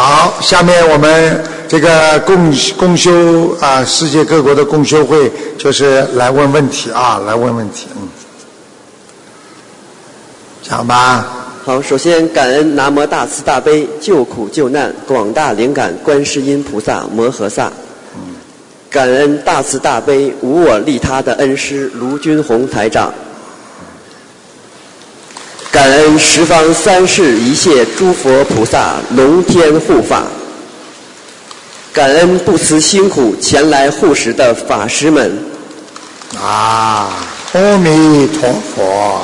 好，下面我们这个共共修啊，世界各国的共修会就是来问问题啊，来问问题，嗯，讲吧。好，首先感恩南无大慈大悲救苦救难广大灵感观世音菩萨摩诃萨，感恩大慈大悲无我利他的恩师卢军宏台长，感恩十方三世一切诸佛菩萨龙天护法，感恩不辞辛苦前来护持的法师们。啊，阿弥陀佛。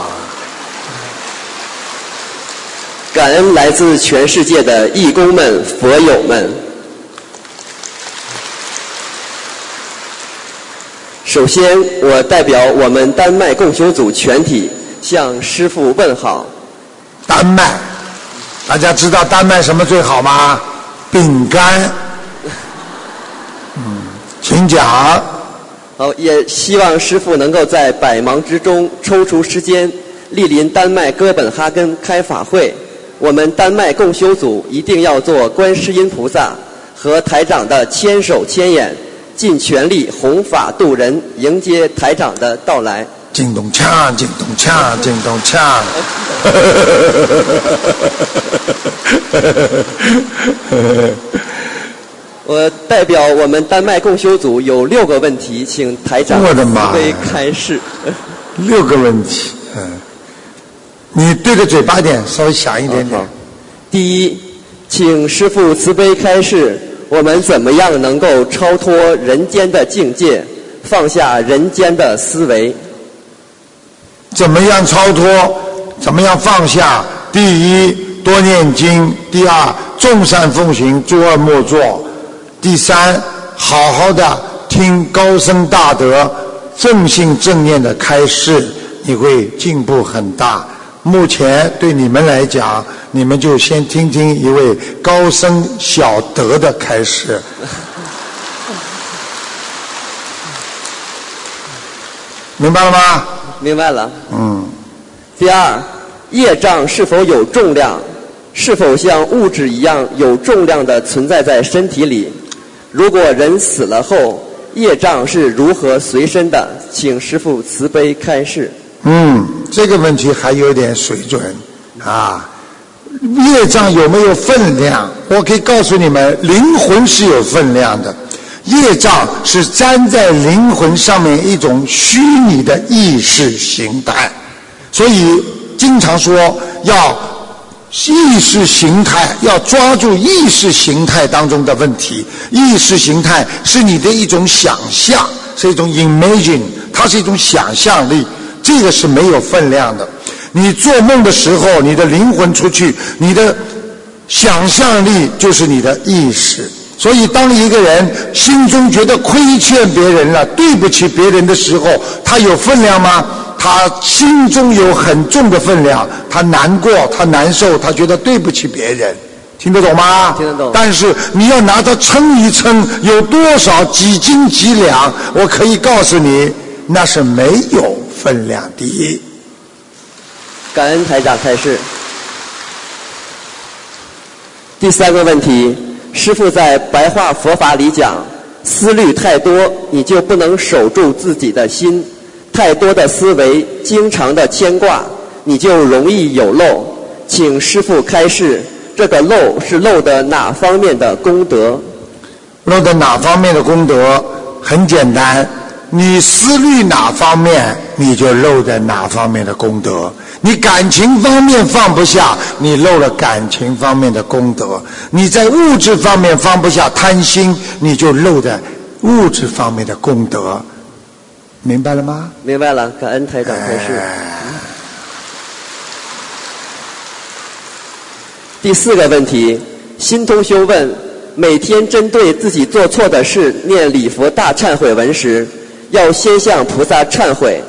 感恩来自全世界的义工们、佛友们。首先，我代表我们丹麦共修组全体向师傅问好。丹麦，大家知道丹麦什么最好吗？饼干。嗯，请讲。好，也希望师傅能够在百忙之中抽出时间莅临丹麦哥本哈根开法会。我们丹麦共修组一定要做观世音菩萨和台长的千手千眼，尽全力弘法度人，迎接台长的到来。进咚锵，进咚锵，进咚锵。我代表我们丹麦共修组有六个问题，请台长慈悲开示。六个问题，嗯。你对着嘴巴点，稍微响一点点。第一，请师父慈悲开示，我们怎么样能够超脱人间的境界，放下人间的思维？怎么样超脱？怎么样放下？第一，多念经；第二，众善奉行，诸恶莫作；第三，好好的听高僧大德正信正念的开示，你会进步很大。目前对你们来讲，你们就先听听一位高僧小德的开始。明白了吗？明白了。嗯。第二，业障是否有重量？是否像物质一样有重量的存在在身体里？如果人死了后，业障是如何随身的？请师父慈悲开示。嗯，这个问题还有点水准啊。业障有没有分量？我可以告诉你们，灵魂是有分量的。业障是粘在灵魂上面一种虚拟的意识形态，所以经常说要意识形态，要抓住意识形态当中的问题。意识形态是你的一种想象，是一种 imagine，它是一种想象力。这个是没有分量的。你做梦的时候，你的灵魂出去，你的想象力就是你的意识。所以，当一个人心中觉得亏欠别人了、对不起别人的时候，他有分量吗？他心中有很重的分量，他难过，他难受，他觉得对不起别人，听得懂吗？听得懂。但是你要拿它称一称，有多少几斤几两？我可以告诉你，那是没有。分量的，感恩台长开示。第三个问题，师父在白话佛法里讲，思虑太多，你就不能守住自己的心；太多的思维，经常的牵挂，你就容易有漏。请师父开示，这个漏是漏的哪方面的功德？漏的哪方面的功德？很简单。你思虑哪方面，你就漏在哪方面的功德；你感情方面放不下，你漏了感情方面的功德；你在物质方面放不下贪心，你就漏在物质方面的功德。明白了吗？明白了，感恩台长开示。第四个问题，新同修问：每天针对自己做错的事念礼佛大忏悔文时。要先向菩萨忏悔，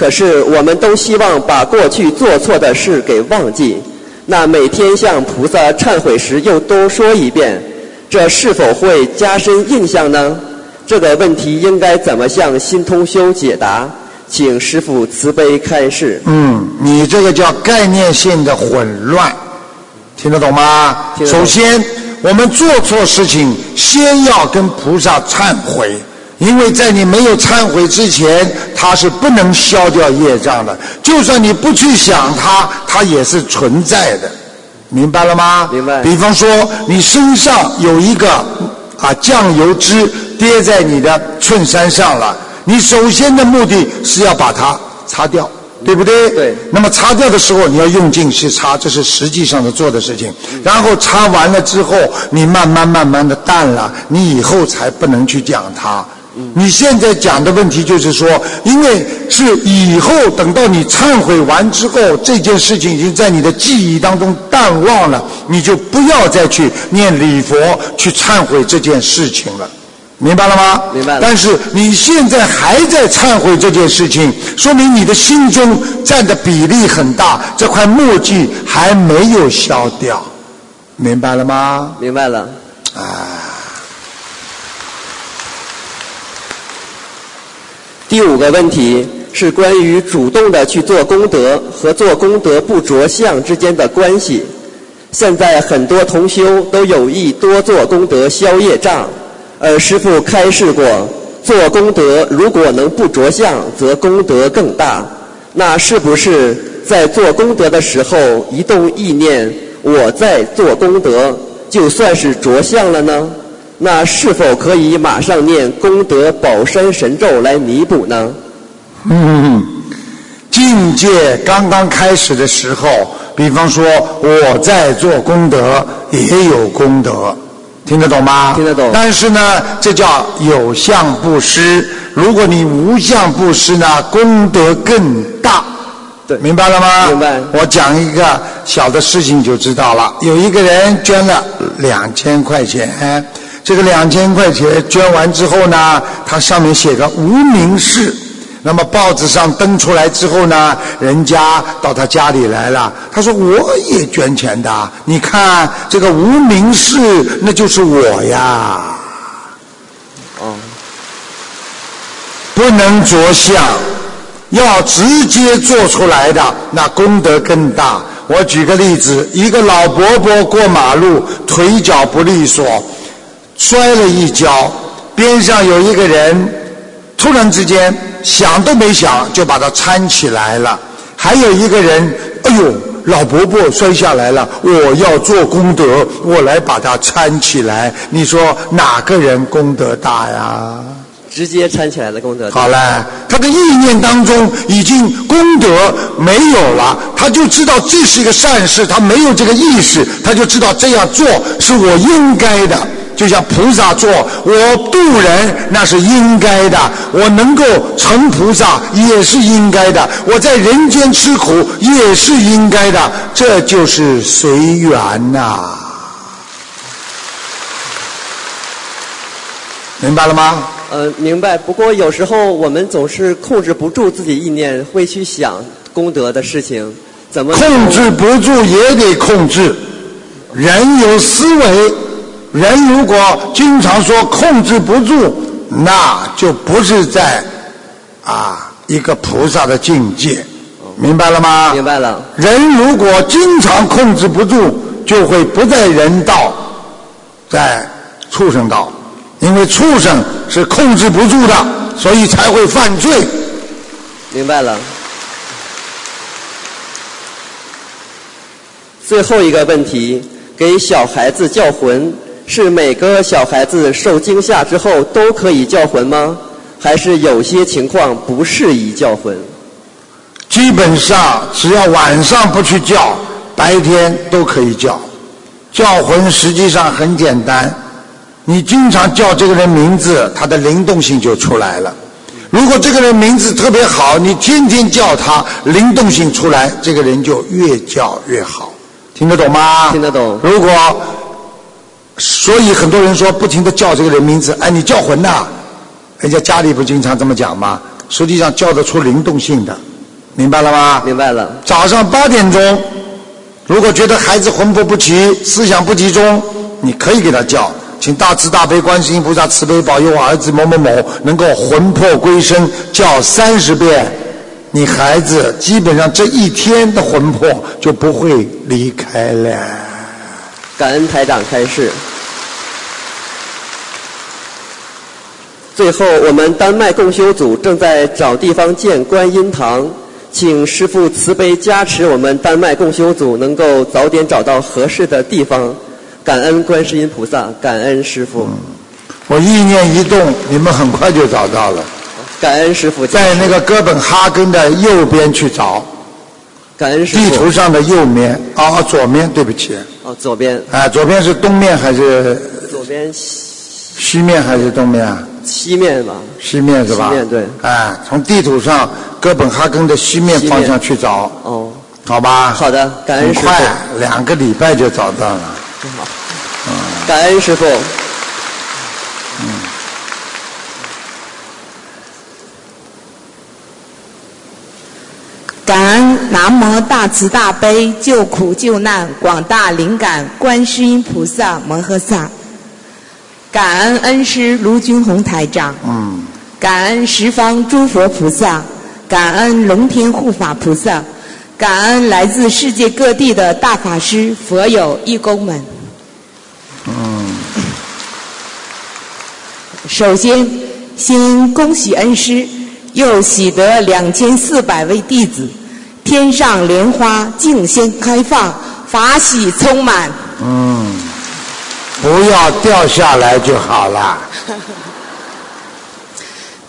可是我们都希望把过去做错的事给忘记。那每天向菩萨忏悔时又多说一遍，这是否会加深印象呢？这个问题应该怎么向新通修解答？请师父慈悲开示。嗯，你这个叫概念性的混乱，听得懂吗？首先，我们做错事情，先要跟菩萨忏悔，因为在你没有忏悔之前，它是不能消掉业障的。就算你不去想它，它也是存在的，明白了吗？明白比方说，你身上有一个啊酱油汁跌在你的衬衫上了，你首先的目的是要把它擦掉。对不对？对那么擦掉的时候，你要用劲去擦，这是实际上的做的事情。然后擦完了之后，你慢慢慢慢的淡了，你以后才不能去讲它。你现在讲的问题就是说，因为是以后等到你忏悔完之后，这件事情已经在你的记忆当中淡忘了，你就不要再去念礼佛去忏悔这件事情了。明白了吗？明白了但是你现在还在忏悔这件事情，说明你的心中占的比例很大，这块墨迹还没有消掉，明白了吗？明白了。第五个问题是关于主动的去做功德和做功德不着相之间的关系。现在很多同修都有意多做功德消业障，而师父开示过，做功德如果能不着相，则功德更大。那是不是在做功德的时候一动意念，我在做功德，就算是着相了呢？那是否可以马上念功德宝山神咒来弥补呢？嗯，境界刚刚开始的时候，比方说我在做功德，也有功德，听得懂吗？听得懂但是呢，这叫有相布施。如果你无相布施呢，功德更大。对明白了吗？明白我讲一个小的事情就知道了。有一个人捐了两千块钱，这个两千块钱捐完之后呢，他上面写个无名氏。那么报纸上登出来之后呢，人家到他家里来了，他说我也捐钱的，你看这个无名氏，那就是我呀。哦，不能着相，要直接做出来的，那功德更大。我举个例子，一个老伯伯过马路，腿脚不利索，摔了一跤，边上有一个人，突然之间想都没想就把他搀起来了。还有一个人，哎呦，老伯伯摔下来了，我要做功德，我来把他搀起来。你说哪个人功德大呀？直接搀起来的功德大。好了，他的意念当中已经功德没有了，他就知道这是一个善事，他没有这个意识，他就知道这样做是我应该的。就像菩萨做，我度人那是应该的，我能够成菩萨也是应该的，我在人间吃苦也是应该的，这就是随缘呐、明白了吗？呃，明白。不过有时候我们总是控制不住自己意念，会去想功德的事情，怎么控制不住也得控制。人有思维，人如果经常说控制不住，那就不是在啊一个菩萨的境界，明白了吗？明白了？人如果经常控制不住，就会不在人道，在畜生道，因为畜生是控制不住的，所以才会犯罪。明白了。最后一个问题，给小孩子叫魂，是每个小孩子受惊吓之后都可以叫魂吗？还是有些情况不适宜叫魂？基本上只要晚上不去叫，白天都可以叫。叫魂实际上很简单，你经常叫这个人名字，他的灵动性就出来了。如果这个人名字特别好，你天天叫他，灵动性出来，这个人就越叫越好。听得懂吗？听得懂如果，所以很多人说不停的叫这个人名字，哎，你叫魂呐、人家家里不经常这么讲吗？实际上叫得出灵动性的，明白了吗？明白了。早上八点钟，如果觉得孩子魂魄不齐、思想不集中，你可以给他叫，请大慈大悲观世音菩萨慈悲保佑我儿子某某某能够魂魄归身，叫三十遍，你孩子基本上这一天的魂魄就不会离开了。感恩台长开示。最后，我们丹麦共修组正在找地方建观音堂，请师父慈悲加持我们丹麦共修组能够早点找到合适的地方。感恩观世音菩萨，感恩师父。我意念一动，你们很快就找到了。感恩师傅，在那个哥本哈根的右边去找，感恩师地图上的右面，哦，左面，对不起。哦，左边。啊，左边是东面还是？左边西面还是东面啊？西面吧。西面是吧？西面对。哎，从地图上哥本哈根的西面方向去找。哦。好吧。好的，感恩师傅。快，两个礼拜就找到了。真好。嗯。感恩师傅。感恩南无大慈大悲救苦救难广大灵感观世音菩萨摩诃萨，感恩恩师卢军宏台长，嗯，感恩十方诸佛菩萨，感恩龙天护法菩萨，感恩来自世界各地的大法师、佛友、义工们。嗯，首先先恭喜恩师又喜得两千四百位弟子。天上莲花竞先开放，法喜充满。嗯，不要掉下来就好了。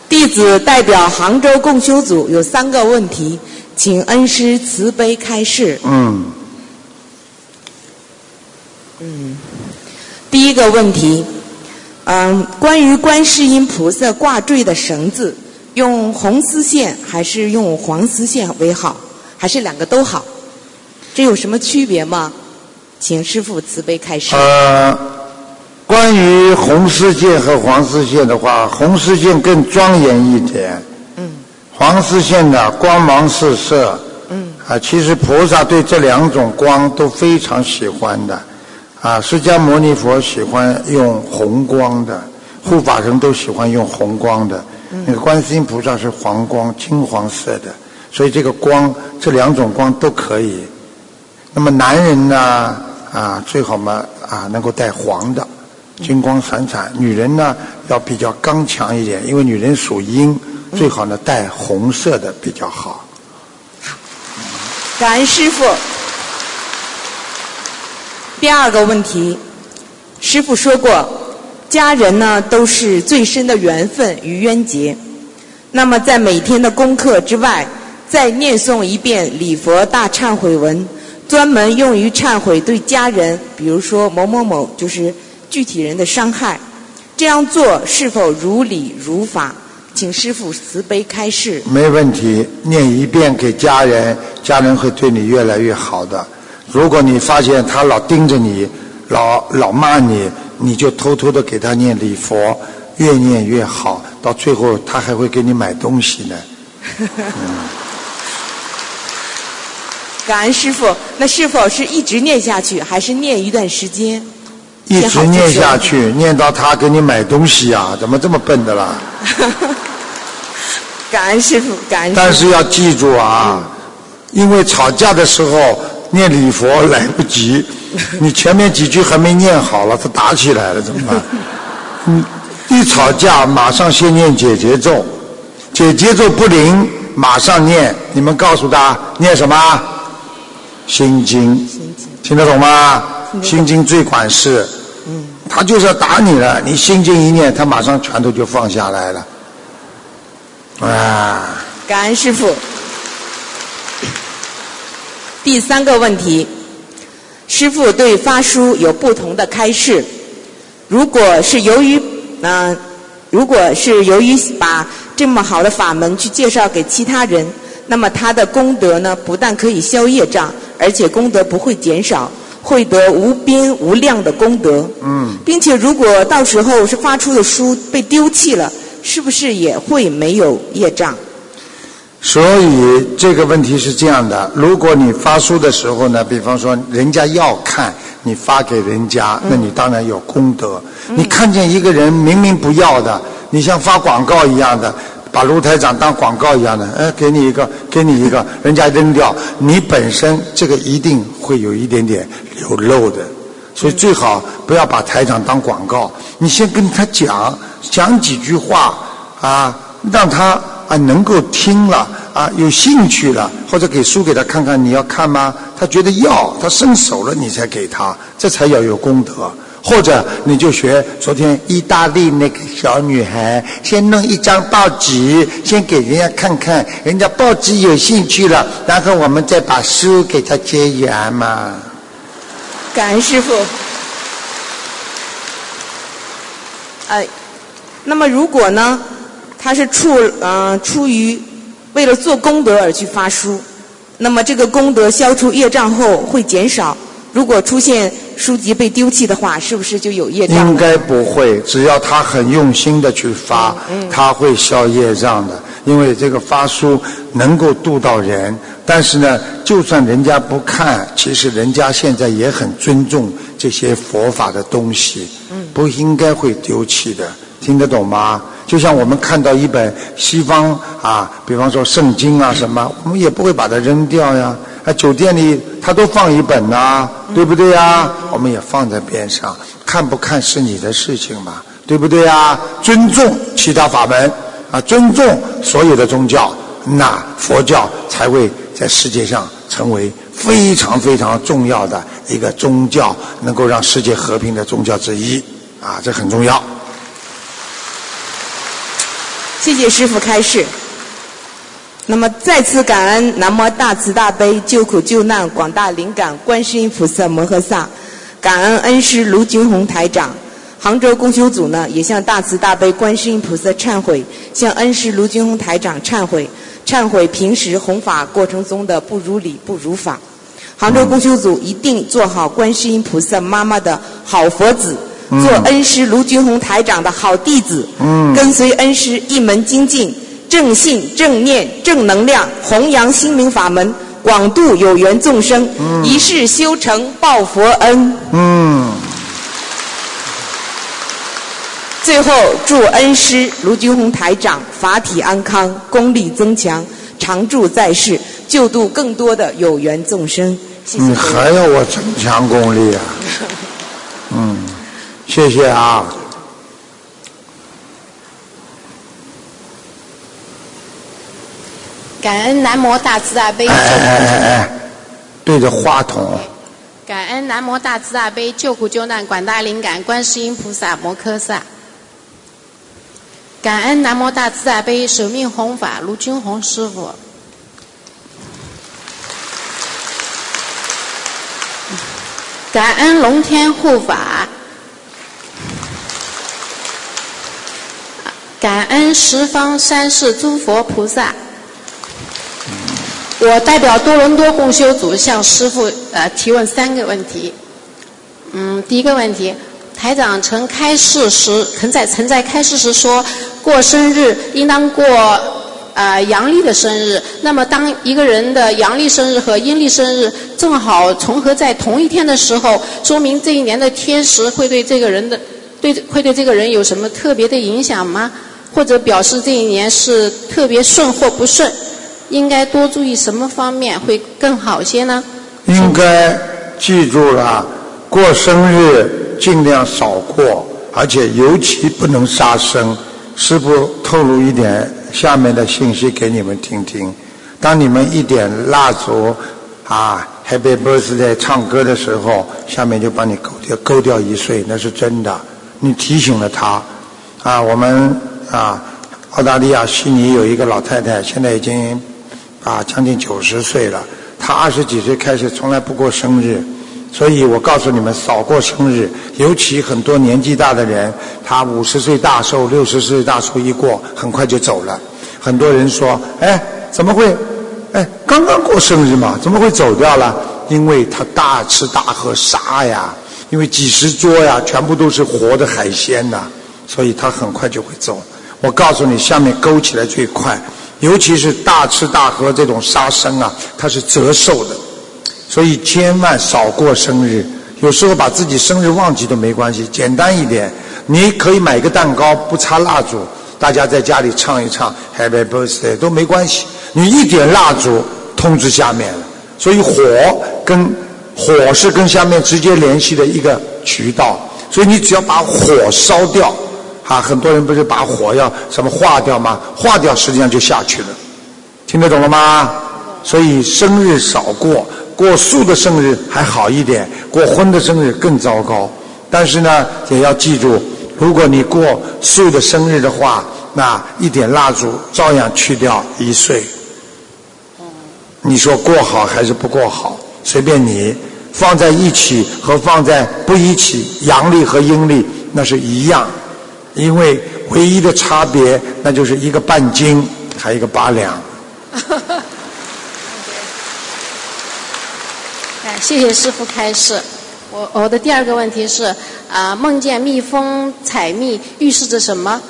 弟子代表杭州共修组有三个问题，请恩师慈悲开示。嗯。嗯，第一个问题，嗯，关于观世音菩萨挂坠的绳子，用红丝线还是用黄丝线为好？还是两个都好，这有什么区别吗？请师傅慈悲开示。呃，关于红丝线和黄丝线的话，红丝线更庄严一点。嗯。黄丝线呢，光芒四射。嗯。啊，其实菩萨对这两种光都非常喜欢的。啊，释迦牟尼佛喜欢用红光的，护法神都喜欢用红光的。嗯。那个观世音菩萨是黄光，金黄色的。所以这个光，这两种光都可以。那么男人呢，啊，最好嘛，啊，能够带黄的，金光闪闪。女人呢，要比较刚强一点，因为女人属阴，最好呢带红色的比较好。感恩师傅。第二个问题，师傅说过，家人呢都是最深的缘分与冤结。那么在每天的功课之外。再念诵一遍礼佛大忏悔文，专门用于忏悔对家人，比如说某某某，就是具体人的伤害。这样做是否如理如法？请师父慈悲开示。没问题，念一遍给家人，家人会对你越来越好的。如果你发现他老盯着你，老老骂你，你就偷偷的给他念礼佛，越念越好，到最后他还会给你买东西呢。嗯感恩师傅，那是否是一直念下去，还是念一段时间？一直念下去，念到他给你买东西啊？怎么这么笨的啦？感恩师傅，感恩。但是要记住啊，因为吵架的时候念礼佛来不及，你前面几句还没念好了，他打起来了怎么办？嗯，一吵架马上先念解结咒，解结咒不灵，马上念。你们告诉他念什么？心经，听得懂吗？心经最管事，他就是要打你了。你心经一念，他马上拳头就放下来了。啊！感恩师傅。第三个问题，师傅对发书有不同的开示。如果是由于嗯，如果是由于把这么好的法门去介绍给其他人，那么他的功德呢，不但可以消业障。而且功德不会减少，会得无边无量的功德。嗯，并且如果到时候是发出的书被丢弃了，是不是也会没有业障？所以这个问题是这样的：如果你发书的时候呢，比方说人家要看，你发给人家，那你当然有功德。你看见一个人明明不要的，你像发广告一样的。把卢台长当广告一样的，哎，给你一个，给你一个，人家扔掉，你本身这个一定会有一点点有漏的，所以最好不要把台长当广告，你先跟他讲，讲几句话啊，让他啊能够听了啊有兴趣了，或者给书给他看看，你要看吗？他觉得要，他伸手了你才给他，这才要有功德。或者你就学昨天意大利那个小女孩，先弄一张报纸，先给人家看看，人家报纸有兴趣了，然后我们再把书给他结缘嘛。感恩师傅。哎，那么如果呢，他是出呃出于为了做功德而去发书，那么这个功德消除业障后会减少。如果出现书籍被丢弃的话，是不是就有业障？应该不会，只要他很用心的去发，他会消业障的。因为这个发书能够度到人，但是呢，就算人家不看，其实人家现在也很尊重这些佛法的东西，不应该会丢弃的。听得懂吗？就像我们看到一本西方啊，比方说圣经啊什么，我们也不会把它扔掉呀。啊，酒店里他都放一本呐，对不对呀？我们也放在边上，看不看是你的事情嘛，对不对呀？尊重其他法门啊，尊重所有的宗教，那佛教才会在世界上成为非常非常重要的一个宗教，能够让世界和平的宗教之一啊，这很重要。谢谢师傅开示。那么再次感恩南无大慈大悲救苦救难广大灵感观世音菩萨摩诃萨，感恩恩师卢军宏台长。杭州共修组呢也向大慈大悲观世音菩萨忏悔，向恩师卢军宏台长忏悔，忏悔平时弘法过程中的不如理不如法。杭州共修组一定做好观世音菩萨妈妈的好佛子，做恩师卢军宏台长的好弟子，跟随恩师一门精进。正信、正念、正能量，弘扬心灵法门，广度有缘众生，一世修成报佛恩。嗯。最后，祝恩师卢军宏台长法体安康，功力增强，常驻在世，救度更多的有缘众生。谢谢。你还要我增强功力啊？嗯，谢谢啊。感恩南无大慈大悲。哎哎哎哎，对着话筒。感恩南无大慈大悲救苦救难广大灵感观世音菩萨摩诃萨。感恩南无大慈大悲舍命弘法卢军宏师傅。感恩龙天护法。感恩十方三世诸佛菩萨。我代表多伦多共修组向师傅呃提问三个问题。嗯，第一个问题，台长曾开示时，曾在曾在开示时说过生日应当过啊阳历的生日。那么，当一个人的阳历生日和阴历生日正好重合在同一天的时候，说明这一年的天时会对这个人的对会对这个人有什么特别的影响吗？或者表示这一年是特别顺或不顺？应该多注意什么方面会更好些呢？应该记住了，过生日尽量少过，而且尤其不能杀生。师傅透露一点下面的信息给你们听听：当你们一点蜡烛啊，Happy Birthday 唱歌的时候，下面就把你勾掉，勾掉一岁，那是真的。你提醒了他啊，我们啊，澳大利亚悉尼有一个老太太，现在已经。啊，将近九十岁了，她二十几岁开始从来不过生日，所以我告诉你们少过生日，尤其很多年纪大的人，他五十岁大寿、六十岁大寿一过，很快就走了。很多人说：“哎，怎么会？哎，刚刚过生日嘛，怎么会走掉了？因为他大吃大喝杀呀，因为几十桌呀，全部都是活的海鲜呐，所以他很快就会走。我告诉你，下面勾起来最快。”尤其是大吃大喝这种杀生啊，它是折寿的，所以千万少过生日。有时候把自己生日忘记都没关系，简单一点，你可以买个蛋糕，不插蜡烛，大家在家里唱一唱 Happy Birthday 都没关系。你一点蜡烛通知下面了，所以火跟火是跟下面直接联系的一个渠道，所以你只要把火烧掉，啊，很多人不是把火要什么化掉吗？化掉实际上就下去了，听得懂了吗？所以生日少过，过素的生日还好一点，过荤的生日更糟糕。但是呢，也要记住，如果你过素的生日的话，那一点蜡烛照样去掉一岁。你说过好还是不过好？随便你。放在一起和放在不一起，阳历和阴历那是一样，因为唯一的差别那就是一个半斤，还有一个八两。哎，谢谢师傅开示。我我的第二个问题是啊，梦见蜜蜂采蜜预示着什么？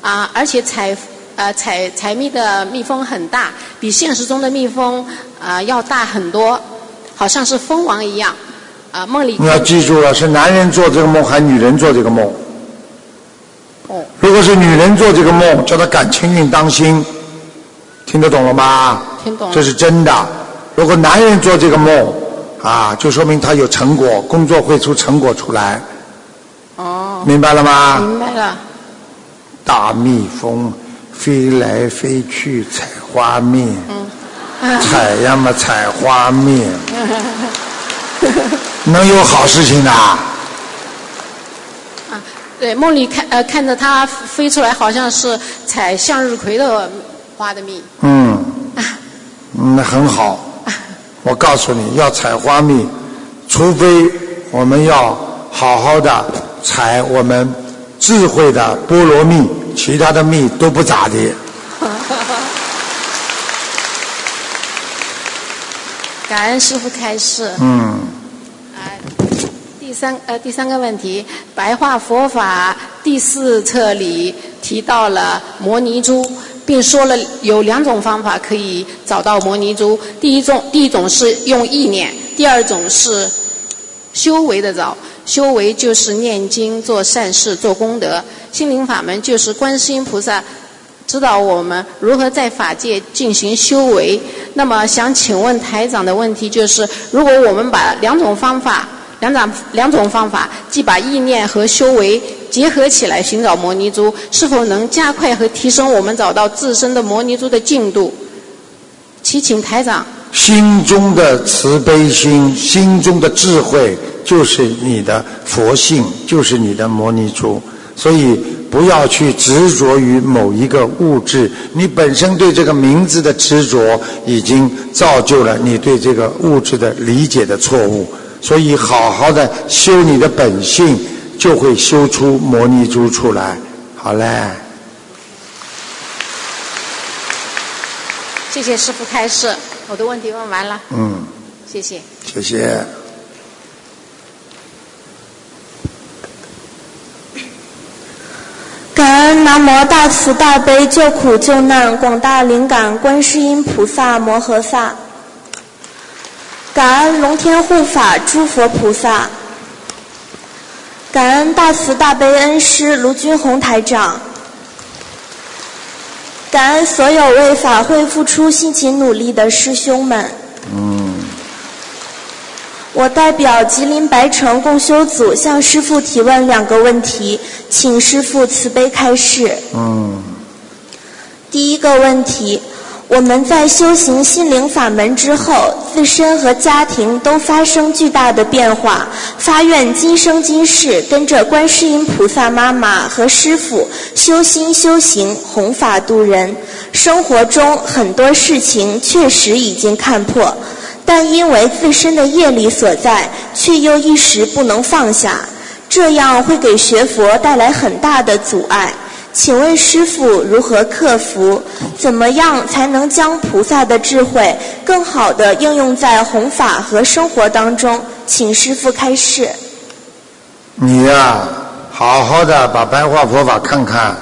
啊，而且采呃采采蜜的蜜蜂很大，比现实中的蜜蜂啊要大很多。好像是蜂王一样，啊，梦里。你要记住了，是男人做这个梦，还是女人做这个梦？哦。如果是女人做这个梦，叫她感情运当心，听得懂了吗？听懂了。这是真的。如果男人做这个梦，啊，就说明他有成果，工作会出成果出来。哦。明白了吗？明白了。大蜜蜂飞来飞去采花蜜。嗯。采呀嘛，采花蜜，能有好事情的？啊，对，梦里看呃看着它飞出来，好像是采向日葵的花的蜜。嗯，那很好。我告诉你要采花蜜，除非我们要好好的采我们智慧的菠萝蜜，其他的蜜都不咋的。感恩师傅开示。嗯。第三呃第三个问题，白话佛法第四册里提到了摩尼珠，并说了有两种方法可以找到摩尼珠。第一种第一种是用意念，第二种是修为的找。修为就是念经、做善事、做功德。心灵法门就是观世音菩萨。指导我们如何在法界进行修为。那么，想请问台长的问题就是：如果我们把两种方法、两种两种方法，即把意念和修为结合起来寻找摩尼珠，是否能加快和提升我们找到自身的摩尼珠的进度？祈请台长。心中的慈悲心，心中的智慧，就是你的佛性，就是你的摩尼珠。所以不要去执着于某一个物质，你本身对这个名字的执着，已经造就了你对这个物质的理解的错误。所以好好的修你的本性，就会修出摩尼珠出来。好嘞。谢谢师傅开示，我的问题问完了。嗯。谢谢。谢谢。感恩南无大慈大悲救苦救难广大灵感观世音菩萨摩诃萨，感恩龙天护法诸佛菩萨，感恩大慈大悲恩师卢军宏台长，感恩所有为法会付出辛勤努力的师兄们。嗯。我代表吉林白城共修组向师父提问两个问题，请师父慈悲开示。嗯。第一个问题，我们在修行心灵法门之后，自身和家庭都发生巨大的变化，发愿今生今世跟着观世音菩萨妈妈和师父修心修行，弘法度人。生活中很多事情确实已经看破。但因为自身的业力所在，却又一时不能放下，这样会给学佛带来很大的阻碍。请问师傅如何克服？怎么样才能将菩萨的智慧更好的应用在弘法和生活当中？请师傅开示。你呀，好好的把白话佛法看看。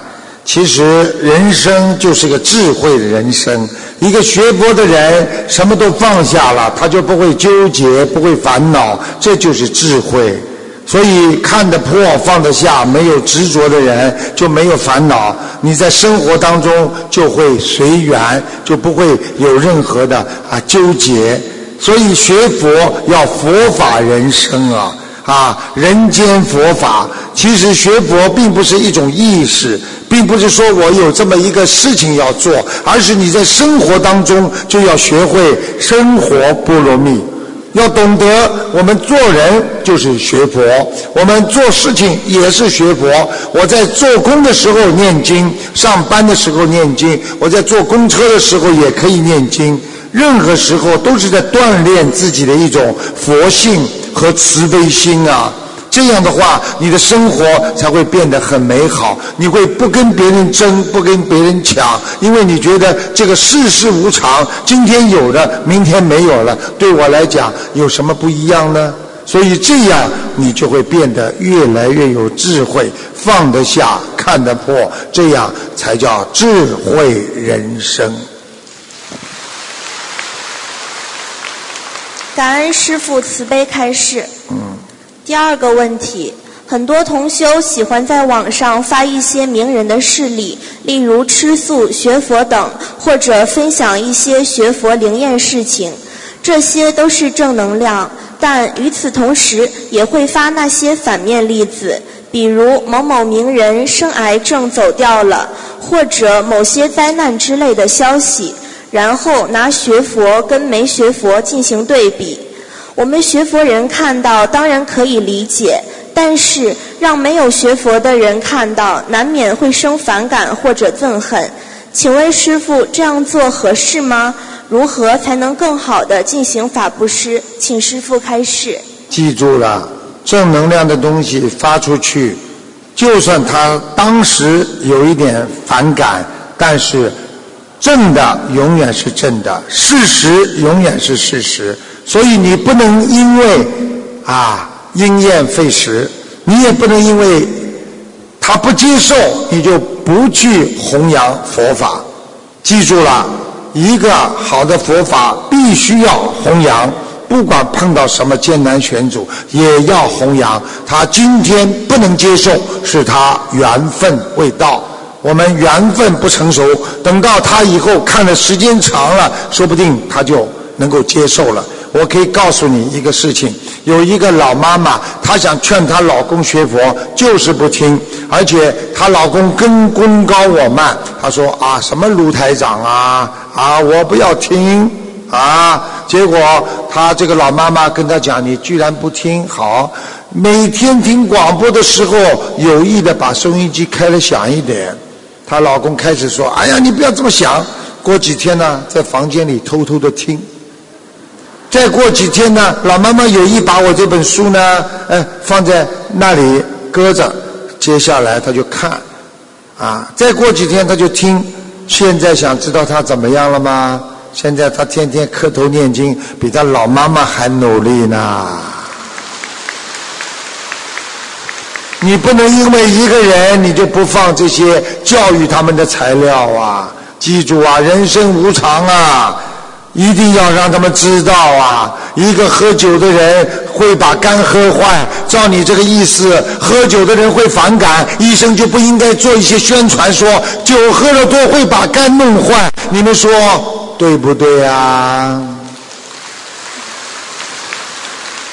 其实人生就是个智慧的人生。一个学佛的人，什么都放下了，他就不会纠结，不会烦恼，这就是智慧。所以看得破，放得下，没有执着的人就没有烦恼。你在生活当中就会随缘，就不会有任何的啊纠结。所以学佛要佛法人生啊。啊，人间佛法。其实学佛并不是一种意识，并不是说我有这么一个事情要做，而是你在生活当中就要学会生活菠萝蜜。要懂得，我们做人就是学佛，我们做事情也是学佛。我在做工的时候念经，上班的时候念经，我在坐公车的时候也可以念经。任何时候都是在锻炼自己的一种佛性和慈悲心啊！这样的话，你的生活才会变得很美好。你会不跟别人争，不跟别人抢，因为你觉得这个世事无常，今天有的，明天没有了。对我来讲，有什么不一样呢？所以这样，你就会变得越来越有智慧，放得下，看得破，这样才叫智慧人生。感恩师父慈悲开示。嗯。第二个问题，很多同修喜欢在网上发一些名人的事例，例如吃素、学佛等，或者分享一些学佛灵验事情，这些都是正能量。但与此同时，也会发那些反面例子，比如某某名人生癌症走掉了，或者某些灾难之类的消息。然后拿学佛跟没学佛进行对比，我们学佛人看到当然可以理解，但是让没有学佛的人看到，难免会生反感或者憎恨。请问师傅这样做合适吗？如何才能更好的进行法布施？请师傅开示。记住了，正能量的东西发出去，就算他当时有一点反感，但是。正的永远是正的，事实永远是事实，所以你不能因为啊因噎废食，你也不能因为他不接受，你就不去弘扬佛法。记住了，一个好的佛法必须要弘扬，不管碰到什么艰难险阻，也要弘扬。他今天不能接受，是他缘分未到。我们缘分不成熟，等到他以后看的时间长了，说不定他就能够接受了。我可以告诉你一个事情：有一个老妈妈，她想劝她老公学佛，就是不听，而且她老公跟功高我慢。她说啊，什么卢台长啊啊，我不要听啊。结果她这个老妈妈跟她讲：“你居然不听，好，每天听广播的时候，有意的把收音机开的响一点。”她老公开始说：“哎呀，你不要这么想。”过几天呢，在房间里偷偷的听。再过几天呢，老妈妈有意把我这本书呢，呃，放在那里搁着。接下来他就看，啊，再过几天他就听。现在想知道他怎么样了吗？现在他天天磕头念经，比他老妈妈还努力呢。你不能因为一个人你就不放这些教育他们的材料啊！记住啊，人生无常啊，一定要让他们知道啊！一个喝酒的人会把肝喝坏，照你这个意思，喝酒的人会反感，医生就不应该做一些宣传，说酒喝了多会把肝弄坏。你们说对不对啊？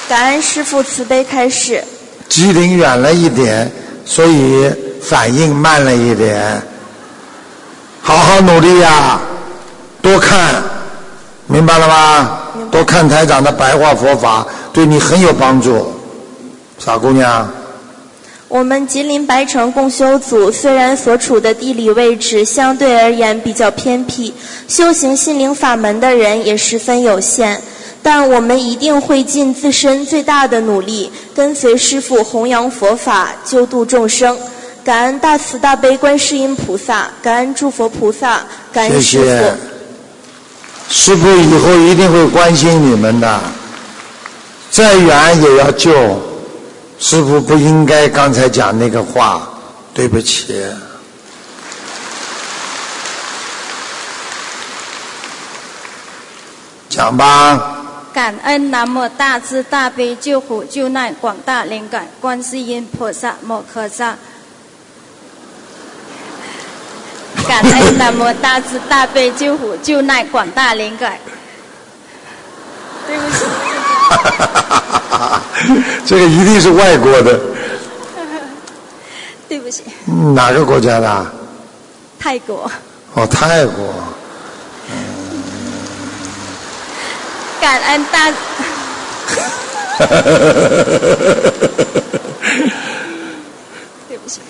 感恩师父慈悲开示。吉林远了一点，所以反应慢了一点。好好努力呀，多看，明白了吗？多看台长的白话佛法，对你很有帮助。傻姑娘。我们吉林白城共修组虽然所处的地理位置相对而言比较偏僻，修行心灵法门的人也十分有限。但我们一定会尽自身最大的努力，跟随师父弘扬佛法，救度众生。感恩大慈大悲观世音菩萨，感恩诸佛菩萨，感恩师父。师父以后一定会关心你们的，再远也要救。师父不应该刚才讲那个话，对不起。讲吧。感恩南无大慈大悲救苦救难广大灵感观世音菩萨摩诃萨。感恩南无大慈大悲救苦救难广大灵感。对不起。这个一定是外国的，对不起，哪个国家的啊？泰国。哦，泰国。感恩大，对不起，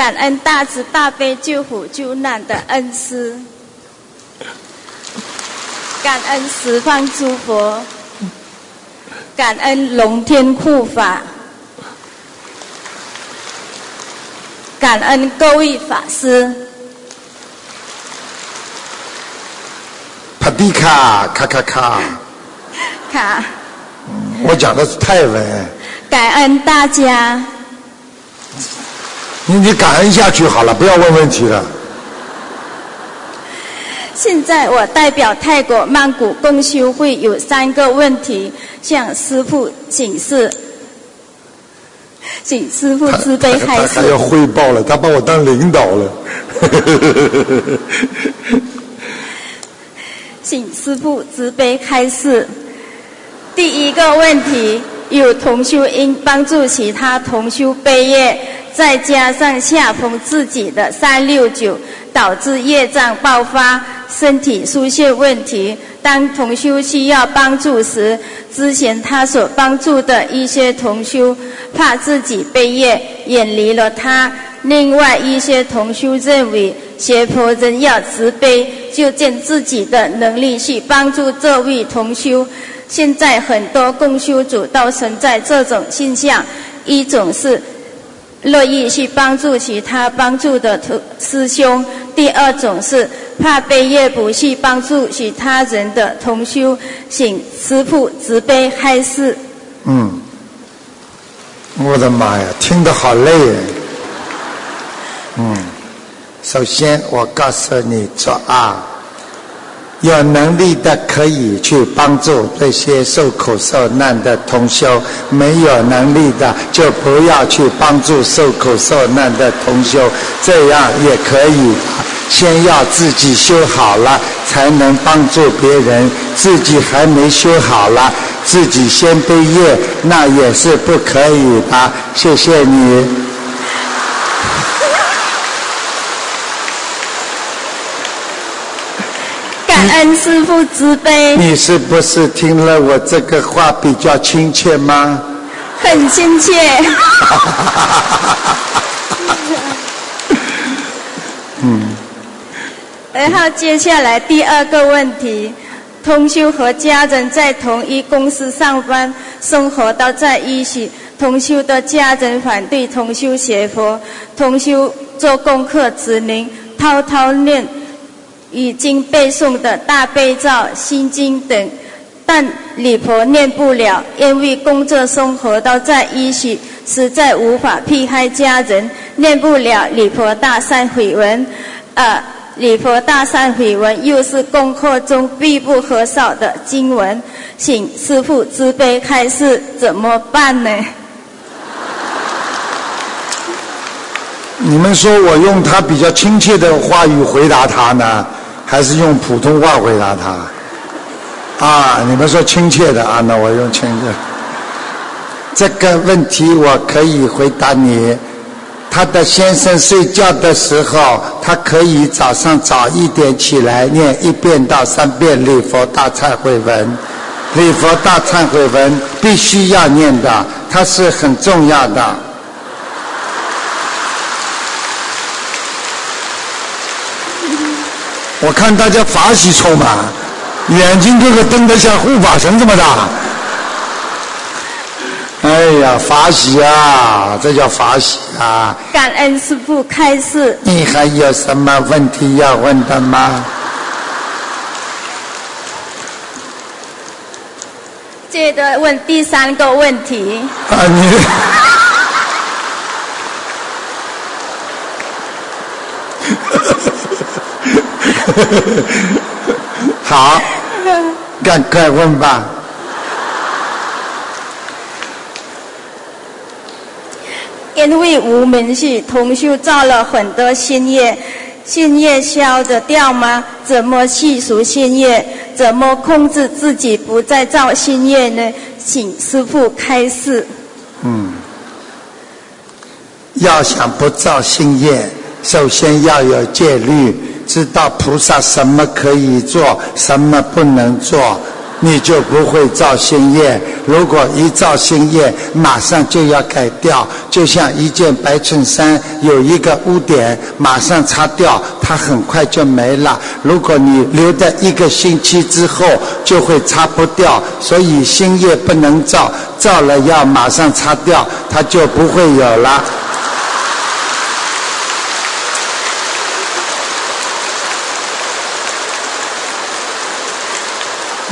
感恩大慈大悲救苦救难的恩师，感恩十方诸佛，感恩龙天护法，感恩各位法师。帕蒂卡卡卡。卡，卡，我讲的是泰文，感恩大家。你你感恩下去好了，不要问问题了。现在我代表泰国曼谷共修会有三个问题向师傅请示，请师傅慈悲开示他要。汇报了，他把我当领导了。请师傅慈悲开示。第一个问题，有同修因帮助其他同修背业，再加上下逢自己的三六九，导致业障爆发，身体出现问题。当同修需要帮助时，之前他所帮助的一些同修，怕自己背业，远离了他。另外一些同修认为，学佛人要慈悲，就尽自己的能力去帮助这位同修。现在很多共修组都存在这种现象，一种是乐意去帮助其他帮助的徒师兄；第二种是怕被业不去帮助其他人的同修，请师父慈悲开示。嗯，我的妈呀，听得好累耶。嗯，首先我告诉你做啊，有能力的可以去帮助这些受苦受难的同修，没有能力的就不要去帮助受苦受难的同修，这样也可以。先要自己修好了，才能帮助别人。自己还没修好了，自己先背业，那也是不可以的。谢谢你。感恩师父慈悲，你是不是听了我这个话比较亲切吗？很亲切。嗯，然后接下来第二个问题，同修和家人在同一公司上班，生活都在一起。同修的家人反对同修学佛，同修做功课只能滔滔念已经背诵的大悲咒、心经等，但礼佛念不了，因为工作生活都在一起，实在无法避开家人，念不了礼佛大善悔文，呃。礼佛大善悔文又是功课中必不可少的经文，请师父慈悲开示，怎么办呢？你们说我用他比较亲切的话语回答他呢，还是用普通话回答他？啊，你们说亲切的啊，那我用亲切。这个问题我可以回答你。他的先生睡觉的时候，他可以早上早一点起来念一遍到三遍礼佛大忏悔文。礼佛大忏悔文必须要念的，它是很重要的。我看大家法喜充满，眼睛个个瞪得像护法神这么大。哎呀，法喜啊，这叫法喜啊！感恩师父开示。你还有什么问题要问的吗？接着问第三个问题。啊，你 好，赶快问吧。因为无名是同修造了很多新业，新业消得掉吗？怎么去除新业？怎么控制自己不再造新业呢？请师父开示。嗯，要想不造新业，首先要有戒律，知道菩萨什么可以做，什么不能做，你就不会造新业。如果一造新业，马上就要改掉，就像一件白衬衫有一个污点，马上擦掉，它很快就没了。如果你留在一个星期之后，就会擦不掉。所以新业不能造，造了要马上擦掉，它就不会有了。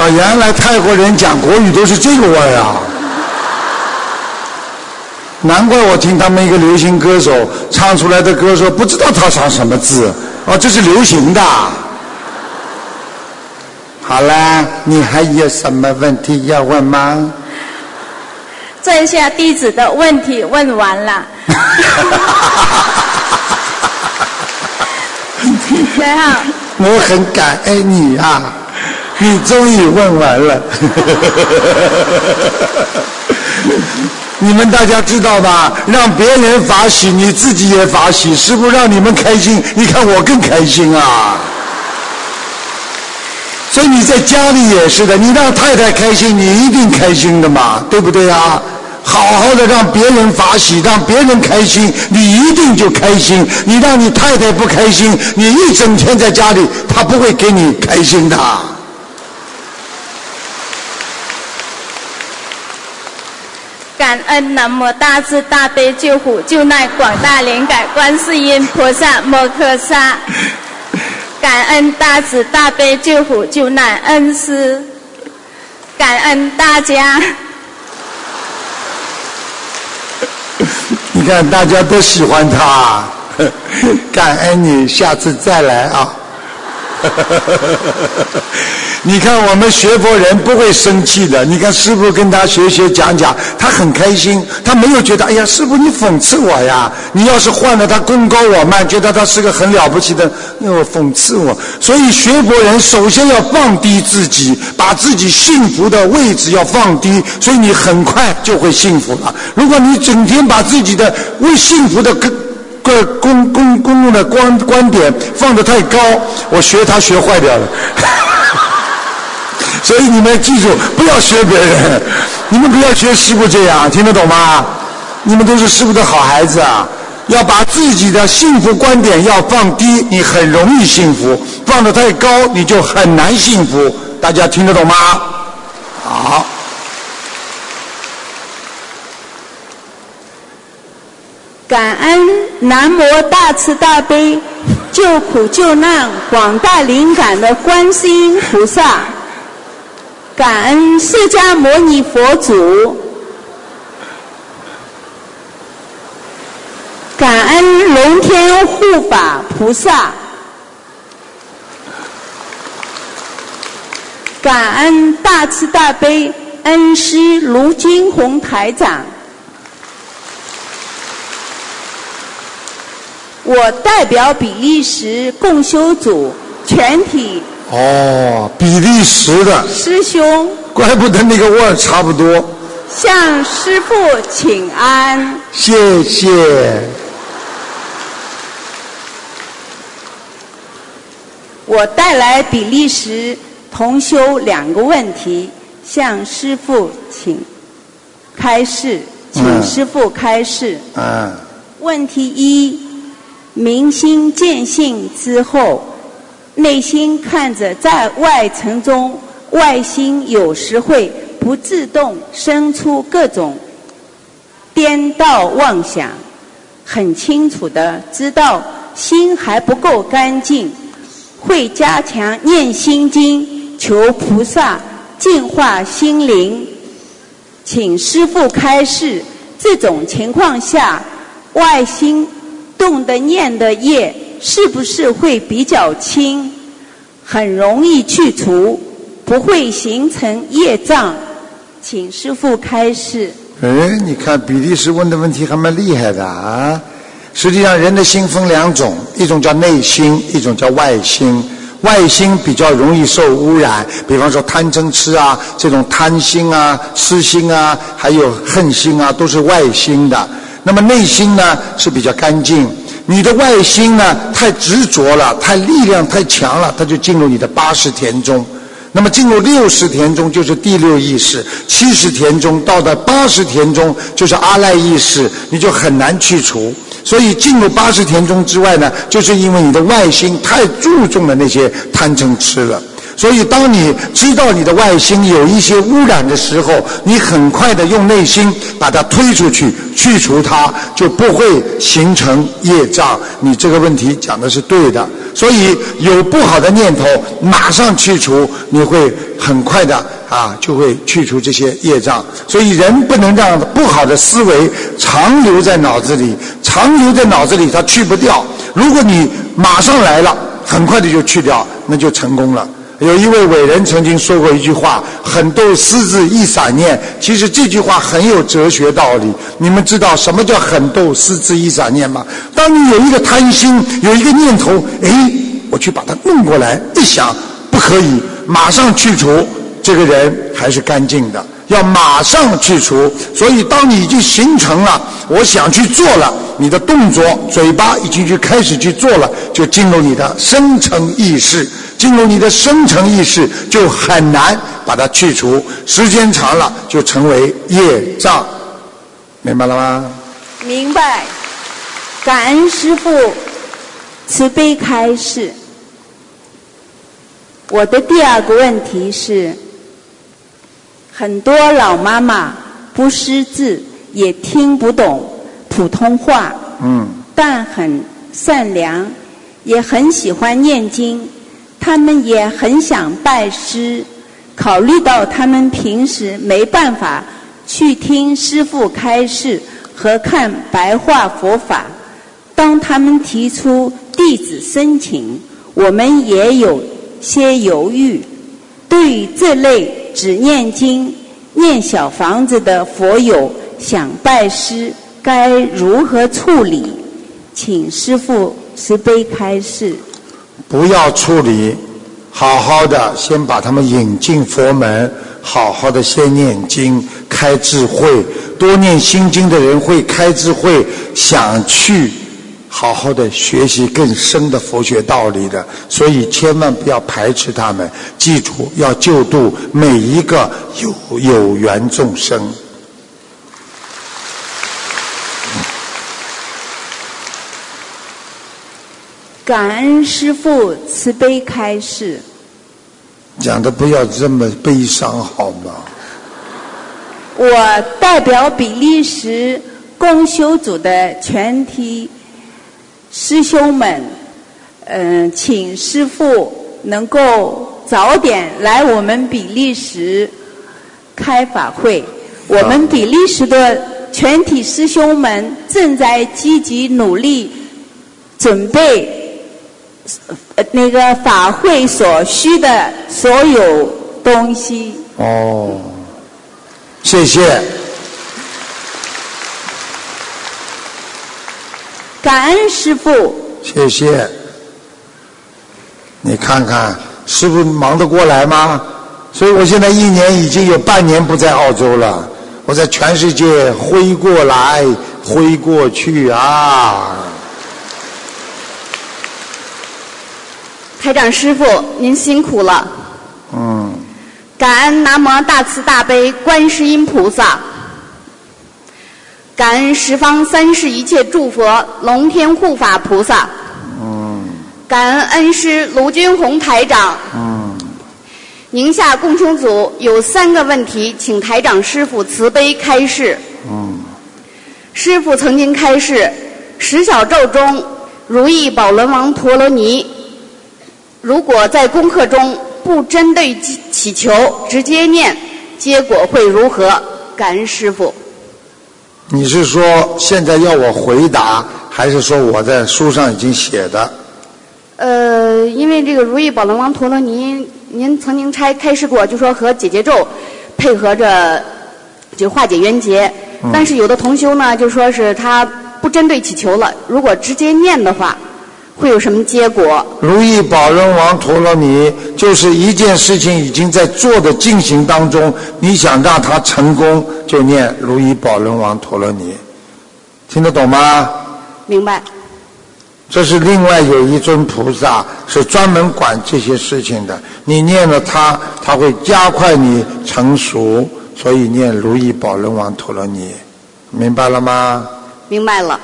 啊，原来泰国人讲国语都是这个味儿啊！难怪我听他们一个流行歌手唱出来的歌，说不知道他唱什么字，哦，这是流行的。好啦，你还有什么问题要问吗？在下弟子的问题问完了。最后，我很感恩你啊，你终于问完了。你们大家知道吧？让别人法喜，你自己也法喜。师傅让你们开心，你看我更开心啊！所以你在家里也是的，你让太太开心，你一定开心的嘛，对不对啊？好好的让别人发喜，让别人开心，你一定就开心。你让你太太不开心，你一整天在家里，她不会给你开心的。感恩南无大慈大悲救苦救难广大灵感观世音菩萨摩诃萨，感恩大慈大悲救苦救难恩师，感恩大家。你看大家都喜欢他，感恩你，下次再来啊。哈哈哈你看我们学佛人不会生气的。你看师傅跟他学学讲讲，他很开心，他没有觉得哎呀，师傅你讽刺我呀。你要是换了他功高我慢，觉得他是个很了不起的，又讽刺我。所以学佛人首先要放低自己，把自己幸福的位置要放低，所以你很快就会幸福了。如果你整天把自己的为幸福的根。个公公公共的观观点放得太高，我学他学坏掉了。所以你们记住，不要学别人，你们不要学师傅这样，听得懂吗？你们都是师傅的好孩子啊！要把自己的幸福观点要放低，你很容易幸福；放得太高，你就很难幸福。大家听得懂吗？好。感恩南无大慈大悲救苦救难广大灵感的观世音菩萨，感恩释迦牟尼佛祖，感恩龙天护法菩萨，感恩大慈大悲恩师卢金红台长。我代表比利时共修组全体哦，比利时的师兄，怪不得那个味儿差不多。向师父请安。谢谢。我带来比利时同修两个问题，向师父请开示，请师父开示。嗯。问题一。明心见性之后，内心看着在外层中，外心有时会不自动生出各种颠倒妄想，很清楚的知道心还不够干净，会加强念心经，求菩萨净化心灵。请师父开示，这种情况下，外心。动的念的业是不是会比较轻，很容易去除，不会形成业障？请师傅开示。哎，你看比利时问的问题还蛮厉害的啊！实际上，人的心分两种，一种叫内心，一种叫外心。外心比较容易受污染，比方说贪嗔痴啊，这种贪心啊、痴心啊，还有恨心啊，都是外心的。那么内心呢是比较干净。你的外心呢太执着了，太力量太强了，它就进入你的八十田中。那么进入六十田中就是第六意识，七十田中到达八十田中就是阿赖意识，你就很难去除。所以进入八十田中之外呢，就是因为你的外心太注重了那些贪嗔痴了。所以当你知道你的外心有一些污染的时候，你很快的用内心把它推出去，去除它，就不会形成业障。你这个问题讲的是对的。所以有不好的念头，马上去除，你会很快的啊，就会去除这些业障。所以人不能让不好的思维长留在脑子里，长留在脑子里它去不掉。如果你马上来了，很快的就去掉，那就成功了。有一位伟人曾经说过一句话：“狠斗私自一散念。”其实这句话很有哲学道理。你们知道什么叫狠斗私自一散念吗？当你有一个贪心，有一个念头，哎，我去把它弄过来，一想不可以，马上去除，这个人还是干净的。要马上去除。所以，当你已经形成了，我想去做了，你的动作、嘴巴已经去开始去做了，就进入你的深层意识。进入你的深层意识，就很难把它去除。时间长了，就成为业障。明白了吗？明白。感恩师父慈悲开示。我的第二个问题是：很多老妈妈不识字，也听不懂普通话，嗯，但很善良，也很喜欢念经。他们也很想拜师，考虑到他们平时没办法去听师父开示和看白话佛法，当他们提出弟子申请，我们也有些犹豫。对于这类只念经、念小房子的佛友想拜师，该如何处理？请师父慈悲开示。不要处理，好好的先把他们引进佛门，好好的先念经，开智慧。多念心经的人会开智慧，想去好好的学习更深的佛学道理的。所以千万不要排斥他们，记住要救度每一个有有缘众生。感恩师父慈悲开示。讲的不要这么悲伤好吗？我代表比利时共修组的全体师兄们，嗯，请师父能够早点来我们比利时开法会。我们比利时的全体师兄们正在积极努力准备。呃，那个法会所需的所有东西。哦，谢谢。感恩师傅。谢谢。你看看，师傅忙得过来吗？所以我现在一年已经有半年不在澳洲了，我在全世界挥过来挥过去啊。台长师傅，您辛苦了。嗯。感恩南无大慈大悲观世音菩萨，感恩十方三世一切诸佛龙天护法菩萨。嗯。感恩恩师卢军宏台长。嗯。宁夏共修组有三个问题，请台长师傅慈悲开示。嗯。师傅曾经开示十小咒中如意宝轮王陀罗尼。如果在功课中不针对祈求，直接念，结果会如何？感恩师傅。你是说现在要我回答，还是说我在书上已经写的？呃，因为这个如意宝轮王陀罗尼，您曾经拆开示过，就说和解结咒配合着就化解冤结。但是有的同修呢，就说是他不针对祈求了，如果直接念的话，会有什么结果？如意宝轮王陀罗尼，就是一件事情已经在做的进行当中，你想让它成功，就念如意宝轮王陀罗尼，听得懂吗？明白。这是另外有一尊菩萨是专门管这些事情的，你念了它，它会加快你成熟，所以念如意宝轮王陀罗尼，明白了吗？明白了。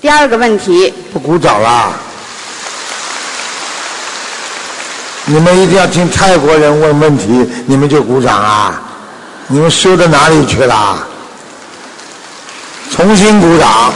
第二个问题，不鼓掌啦！你们一定要听泰国人问问题，你们就鼓掌啊！你们修到哪里去了？重新鼓掌。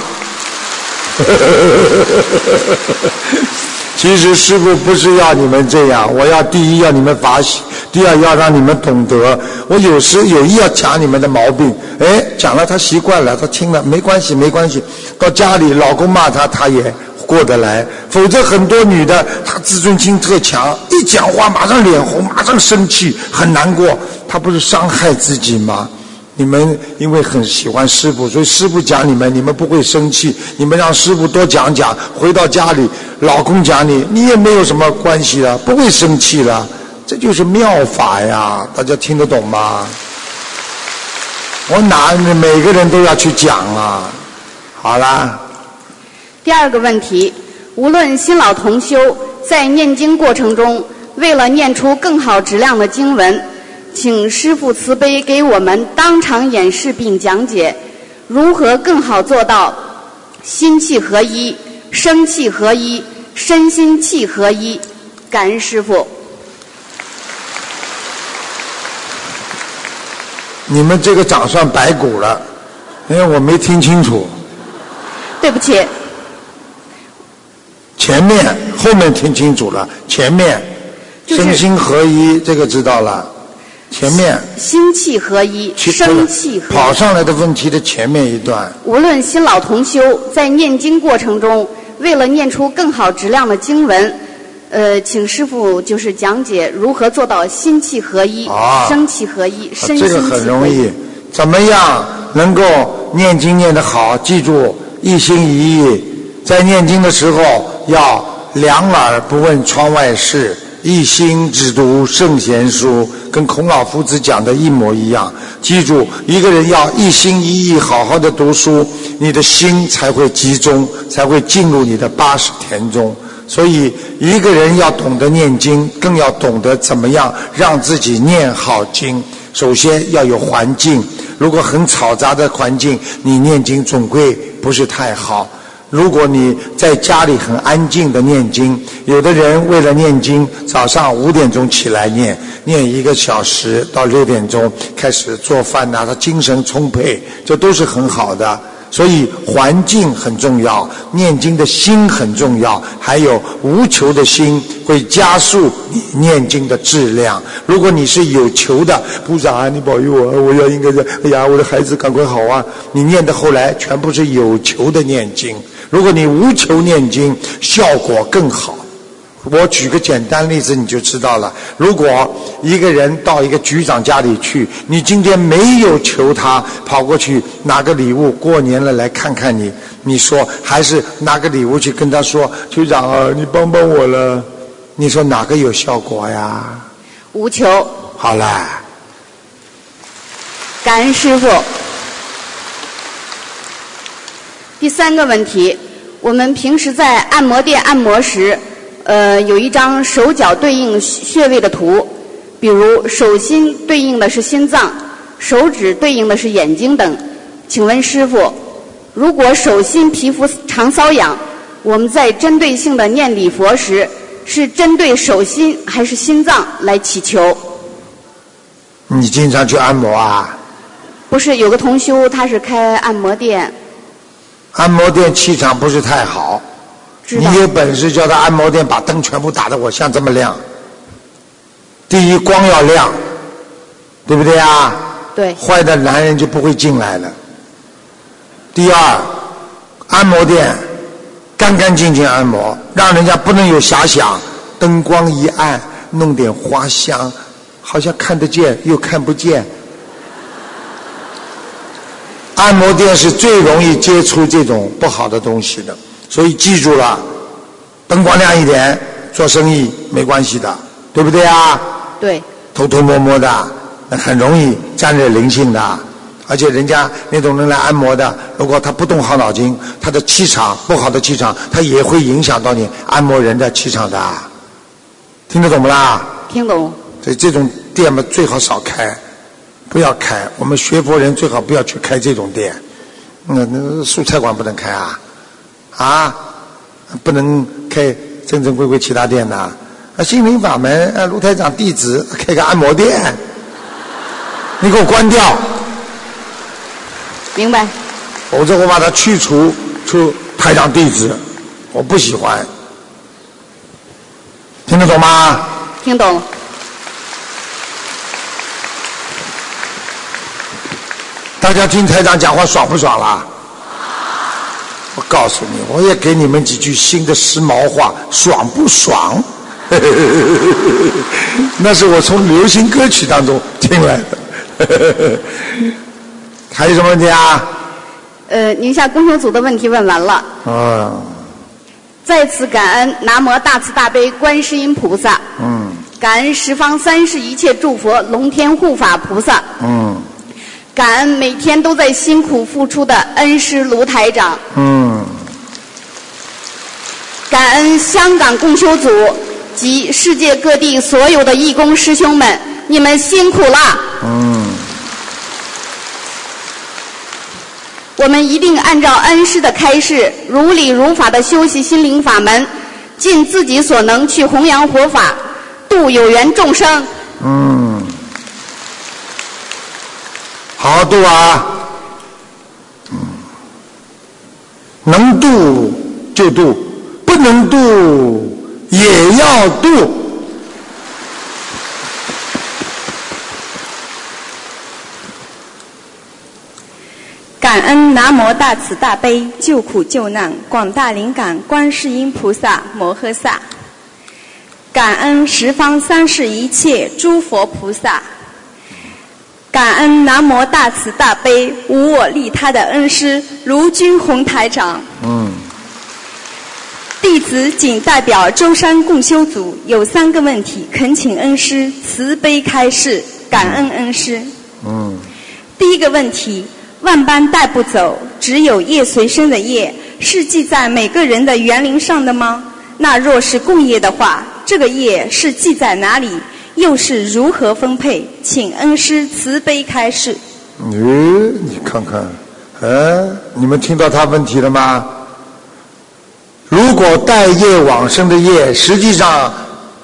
其实师傅不是要你们这样，我要第一要你们法喜，第二要让你们懂得。我有时有意要讲你们的毛病，哎，讲了他习惯了，他听了没关系没关系。到家里老公骂他，他也过得来。否则很多女的她自尊心特强，一讲话马上脸红，马上生气，很难过。她不是伤害自己吗？你们因为很喜欢师傅，所以师傅讲你们，你们不会生气。你们让师傅多讲讲，回到家里，老公讲你，你也没有什么关系了，不会生气了。这就是妙法呀，大家听得懂吗？我哪每个人都要去讲啊？好啦，第二个问题，无论新老同修在念经过程中，为了念出更好质量的经文。请师父慈悲给我们当场演示并讲解，如何更好做到心气合一、生气合一、身心气合一。感恩师父。你们这个掌算白鼓了，因为我没听清楚。对不起。前面后面听清楚了，前面身心合一，这个知道了。前面心气合一，生气合一。跑上来的问题的前面一段。无论新老同修在念经过程中，为了念出更好质量的经文，呃，请师傅就是讲解如何做到心气合一、生气合一、身心气合一。这个很容易，怎么样能够念经念得好？记住，一心一意，在念经的时候要两耳不问窗外事。一心只读圣贤书，跟孔老夫子讲的一模一样。记住，一个人要一心一意好好的读书，你的心才会集中，才会进入你的八十田中。所以，一个人要懂得念经，更要懂得怎么样让自己念好经。首先要有环境，如果很嘈杂的环境，你念经总归不是太好。如果你在家里很安静的念经，有的人为了念经，早上五点钟起来念，念一个小时到六点钟开始做饭呐，他精神充沛，这都是很好的。所以环境很重要，念经的心很重要，还有无求的心会加速念经的质量。如果你是有求的，菩萨啊，你保佑我，我要应该是，哎呀，我的孩子赶快好啊！你念的后来全部是有求的念经。如果你无求念经，效果更好。我举个简单例子，你就知道了。如果一个人到一个局长家里去，你今天没有求他跑过去拿个礼物，过年了来看看你，你说还是拿个礼物去跟他说，局长啊，你帮帮我了。你说哪个有效果呀？无求。好了。感恩师傅。第三个问题，我们平时在按摩店按摩时，呃，有一张手脚对应穴位的图，比如手心对应的是心脏，手指对应的是眼睛等。请问师傅，如果手心皮肤常瘙痒，我们在针对性的念礼佛时，是针对手心还是心脏来祈求？你经常去按摩啊？不是，有个同修他是开按摩店。按摩店气场不是太好，你有本事叫他按摩店把灯全部打得我像这么亮。第一光要亮，对不对啊？对。坏的男人就不会进来了。第二，按摩店干干净净按摩，让人家不能有遐想。灯光一暗，弄点花香，好像看得见又看不见。按摩店是最容易接触这种不好的东西的，所以记住了，灯光亮一点，做生意没关系的，对不对啊？对。偷偷摸摸的，那很容易沾染灵性的。而且人家那种人来按摩的，如果他不动好脑筋，他的气场不好的气场，他也会影响到你按摩人的气场的。听得懂不啦？听懂。所以这种店嘛，最好少开，不要开。我们学佛人最好不要去开这种店。那那素菜馆不能开啊，啊，不能开正正规规其他店的。啊，心灵法门，啊，卢台长弟子开个按摩店，你给我关掉。明白。否则我把它去除出台长弟子，我不喜欢。听得懂吗？听懂。大家听台长讲话爽不爽啦？我告诉你，我也给你们几句新的时髦话，爽不爽？那是我从流行歌曲当中听来的。还有什么问题啊？呃，宁夏工程组的问题问完了。啊。再次感恩南无大慈大悲观世音菩萨。嗯。感恩十方三世一切诸佛龙天护法菩萨。嗯。感恩每天都在辛苦付出的恩师卢台长。嗯。感恩香港共修组及世界各地所有的义工师兄们，你们辛苦了。嗯。我们一定按照恩师的开示，如理如法的修习心灵法门，尽自己所能去弘扬佛法，度有缘众生。嗯，好好度啊，能度就度，不能度也要度。感恩南无大慈大悲救苦救难广大灵感观世音菩萨摩诃萨，感恩十方三世一切诸佛菩萨，感恩南无大慈大悲无我利他的恩师卢军宏台长。嗯。弟子仅代表舟山共修组有三个问题，恳请恩师慈悲开示，感恩恩师。嗯。第一个问题。万般带不走，只有业随身的业，是记在每个人的园林上的吗？那若是共业的话，这个业是记在哪里？又是如何分配？请恩师慈悲开示。嗯，你看看，哎，你们听到他问题了吗？如果待业往生的业，实际上。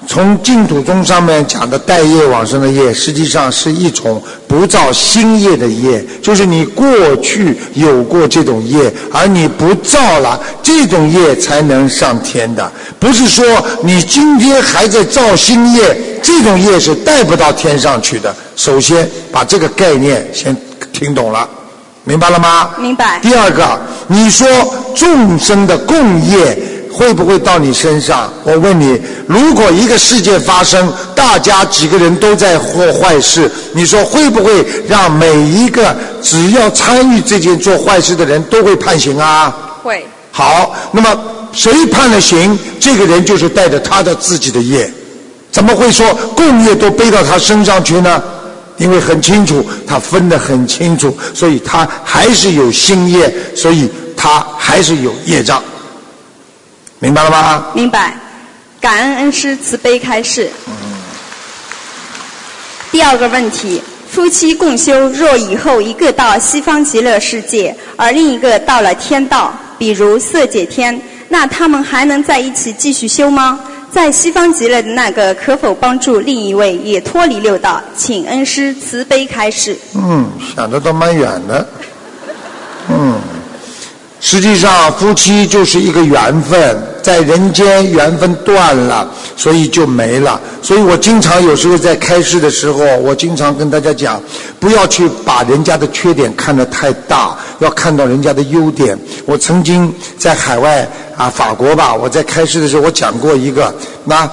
从净土宗上面讲的带业往生的业，实际上是一种不造新业的业，就是你过去有过这种业，而你不造了这种业才能上天的。不是说你今天还在造新业，这种业是带不到天上去的。首先把这个概念先听懂了，明白了吗？明白。第二个，你说众生的共业。会不会到你身上？我问你，如果一个事件发生，大家几个人都在做坏事，你说会不会让每一个只要参与这件做坏事的人都会判刑啊？会。好，那么谁判了刑，这个人就是带着他的自己的业，怎么会说共业都背到他身上去呢？因为很清楚，他分得很清楚，所以他还是有心业，所以他还是有业障。明白了吗？明白，感恩恩师慈悲开示。嗯第二个问题：夫妻共修，若以后一个到西方极乐世界，而另一个到了天道，比如色界天，那他们还能在一起继续修吗？在西方极乐的那个，可否帮助另一位也脱离六道？请恩师慈悲开示。嗯，想的都蛮远的。嗯。实际上，夫妻就是一个缘分，在人间缘分断了，所以就没了。所以我经常有时候在开示的时候，我经常跟大家讲，不要去把人家的缺点看得太大，要看到人家的优点。我曾经在海外啊，法国吧，我在开示的时候，我讲过一个，那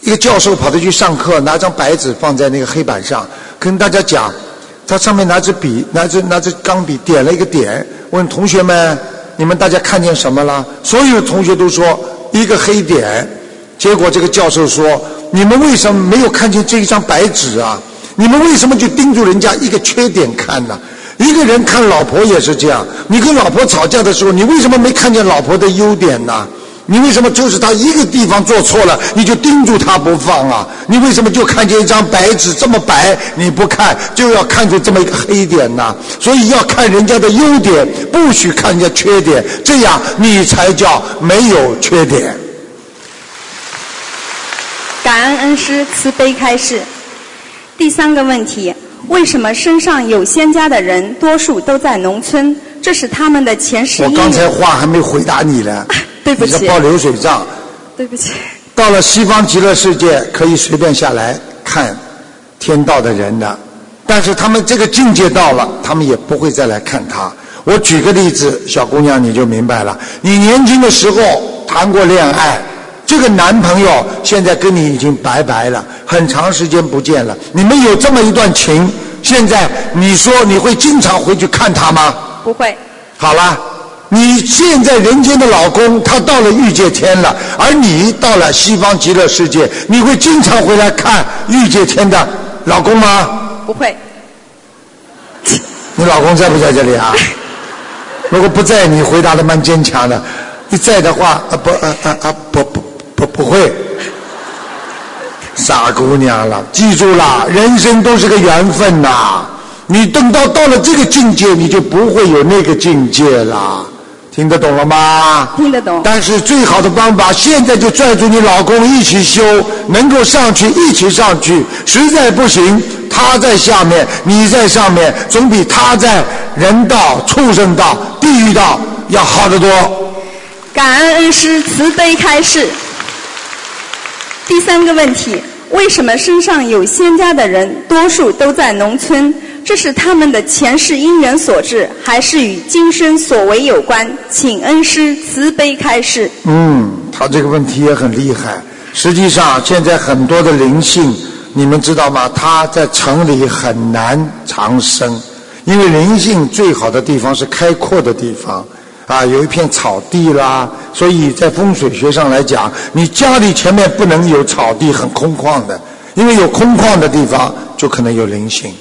一个教授跑着去上课，拿张白纸放在那个黑板上，跟大家讲。他上面拿支笔，拿支拿支钢笔点了一个点，问同学们：你们大家看见什么了？所有同学都说一个黑点。结果这个教授说：你们为什么没有看见这一张白纸啊？你们为什么就盯住人家一个缺点看呢？一个人看老婆也是这样，你跟老婆吵架的时候，你为什么没看见老婆的优点呢？你为什么就是他一个地方做错了，你就盯住他不放啊？你为什么就看见一张白纸这么白，你不看就要看出这么一个黑点呢？所以要看人家的优点，不许看人家缺点，这样你才叫没有缺点。感恩恩师慈悲开示。第三个问题：为什么身上有仙家的人，多数都在农村？这是他们的前世因我刚才。话还没回答你呢，对不起你在报流水账。对不起。到了西方极乐世界，可以随便下来看天道的人的，但是他们这个境界到了，他们也不会再来看他。我举个例子，小姑娘你就明白了。你年轻的时候谈过恋爱，这个男朋友现在跟你已经拜拜了，很长时间不见了。你们有这么一段情，现在你说你会经常回去看他吗？不会。好了，你现在人间的老公他到了欲界天了，而你到了西方极乐世界，你会经常回来看欲界天的老公吗？不会。你老公在不在这里啊？如果不在，你回答的蛮坚强的；你在的话，啊不啊啊啊不不不不会。傻姑娘了，记住了，人生都是个缘分呐。你等到到了这个境界，你就不会有那个境界了。听得懂了吗？听得懂。但是最好的方法，现在就拽住你老公一起修，能够上去一起上去。实在不行，他在下面，你在上面，总比他在人道、畜生道、地狱道要好得多。感恩恩师慈悲开示。第三个问题：为什么身上有仙家的人，多数都在农村？这是他们的前世因缘所致，还是与今生所为有关？请恩师慈悲开示。嗯，他这个问题也很厉害。实际上，现在很多的灵性，你们知道吗？他在城里很难长生，因为灵性最好的地方是开阔的地方，啊，有一片草地啦。所以在风水学上来讲，你家里前面不能有草地，很空旷的，因为有空旷的地方就可能有灵性。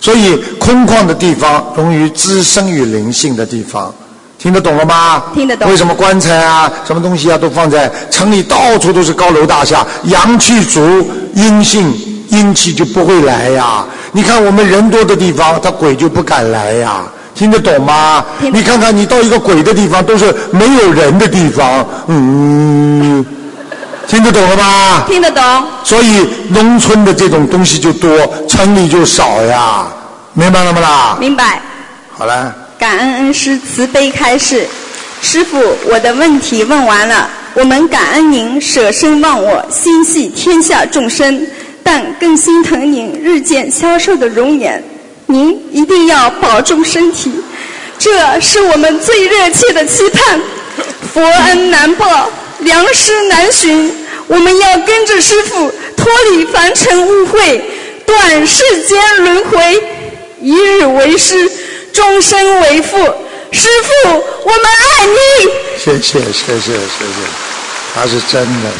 所以空旷的地方容易滋生于灵性的地方，听得懂了吗？听得懂为什么棺材啊、什么东西啊都放在城里，到处都是高楼大厦，阳气足，阴性阴气就不会来呀。你看我们人多的地方，他鬼就不敢来呀。听得懂吗？你看看你到一个鬼的地方，都是没有人的地方，嗯，听得懂了吗？听得懂。所以农村的这种东西就多，城里就少呀，明白了吗啦？明白。好了，感恩恩师慈悲开示。师傅，我的问题问完了。我们感恩您舍身忘我，心系天下众生，但更心疼您日渐消瘦的容颜。您一定要保重身体，这是我们最热切的期盼。佛恩难报，良师难寻，我们要跟着师傅脱离凡尘污秽，断世间轮回，一日为师，终身为父。师傅，我们爱你。谢谢谢谢谢谢，他是真的。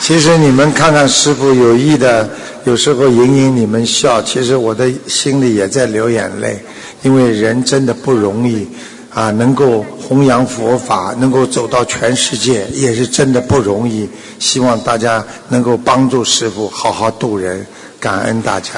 其实你们看看师傅有意的，有时候引引你们笑，其实我的心里也在流眼泪，因为人真的不容易啊，能够弘扬佛法，能够走到全世界，也是真的不容易。希望大家能够帮助师傅好好度人，感恩大家。